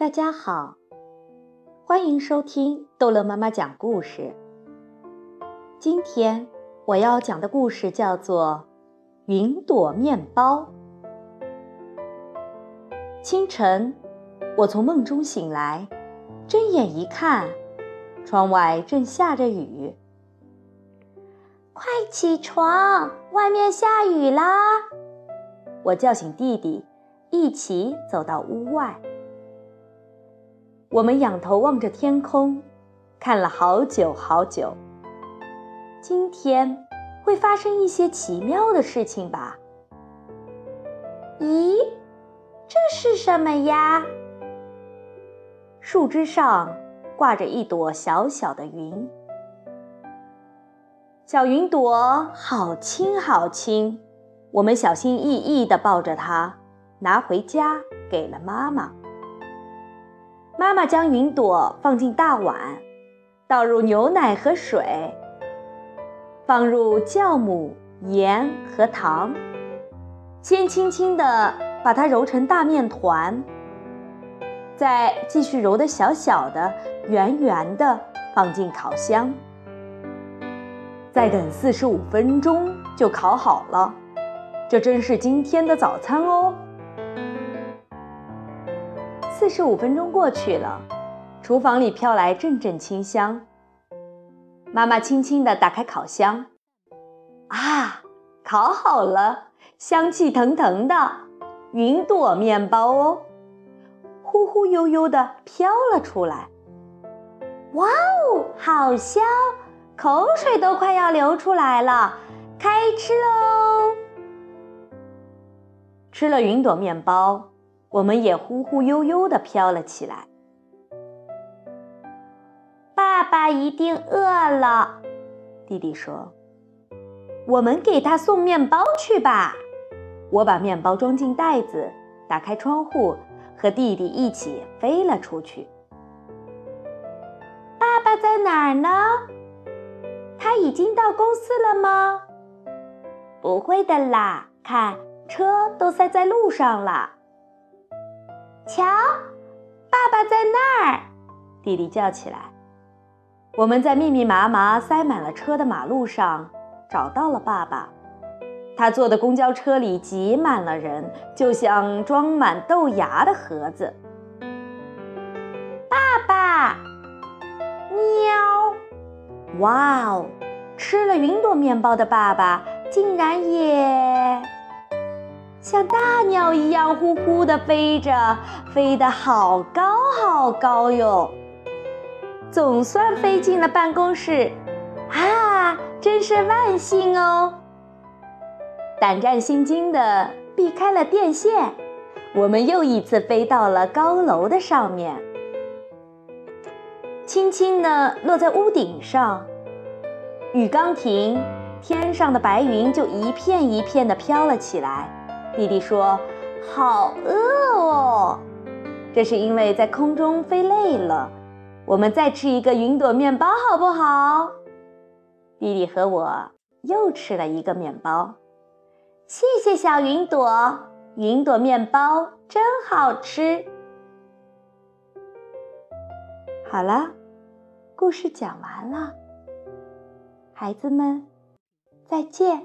大家好，欢迎收听逗乐妈妈讲故事。今天我要讲的故事叫做《云朵面包》。清晨，我从梦中醒来，睁眼一看，窗外正下着雨。快起床，外面下雨啦！我叫醒弟弟，一起走到屋外。我们仰头望着天空，看了好久好久。今天会发生一些奇妙的事情吧？咦，这是什么呀？树枝上挂着一朵小小的云，小云朵好轻好轻。我们小心翼翼地抱着它，拿回家给了妈妈。妈妈将云朵放进大碗，倒入牛奶和水，放入酵母、盐和糖，先轻轻地把它揉成大面团，再继续揉得小小的、圆圆的，放进烤箱，再等四十五分钟就烤好了。这真是今天的早餐哦。四十五分钟过去了，厨房里飘来阵阵清香。妈妈轻轻地打开烤箱，啊，烤好了，香气腾腾的云朵面包哦，忽忽悠悠地飘了出来。哇哦，好香，口水都快要流出来了，开吃喽！吃了云朵面包。我们也忽忽悠悠地飘了起来。爸爸一定饿了，弟弟说：“我们给他送面包去吧。”我把面包装进袋子，打开窗户，和弟弟一起飞了出去。爸爸在哪儿呢？他已经到公司了吗？不会的啦，看车都塞在路上了。瞧，爸爸在那儿！弟弟叫起来。我们在密密麻麻塞满了车的马路上找到了爸爸。他坐的公交车里挤满了人，就像装满豆芽的盒子。爸爸，喵！哇哦，吃了云朵面包的爸爸竟然也……像大鸟一样呼呼地飞着，飞得好高好高哟！总算飞进了办公室，啊，真是万幸哦！胆战心惊地避开了电线，我们又一次飞到了高楼的上面，轻轻地落在屋顶上。雨刚停，天上的白云就一片一片地飘了起来。弟弟说：“好饿哦，这是因为在空中飞累了。我们再吃一个云朵面包好不好？”弟弟和我又吃了一个面包。谢谢小云朵，云朵面包真好吃。好了，故事讲完了，孩子们再见。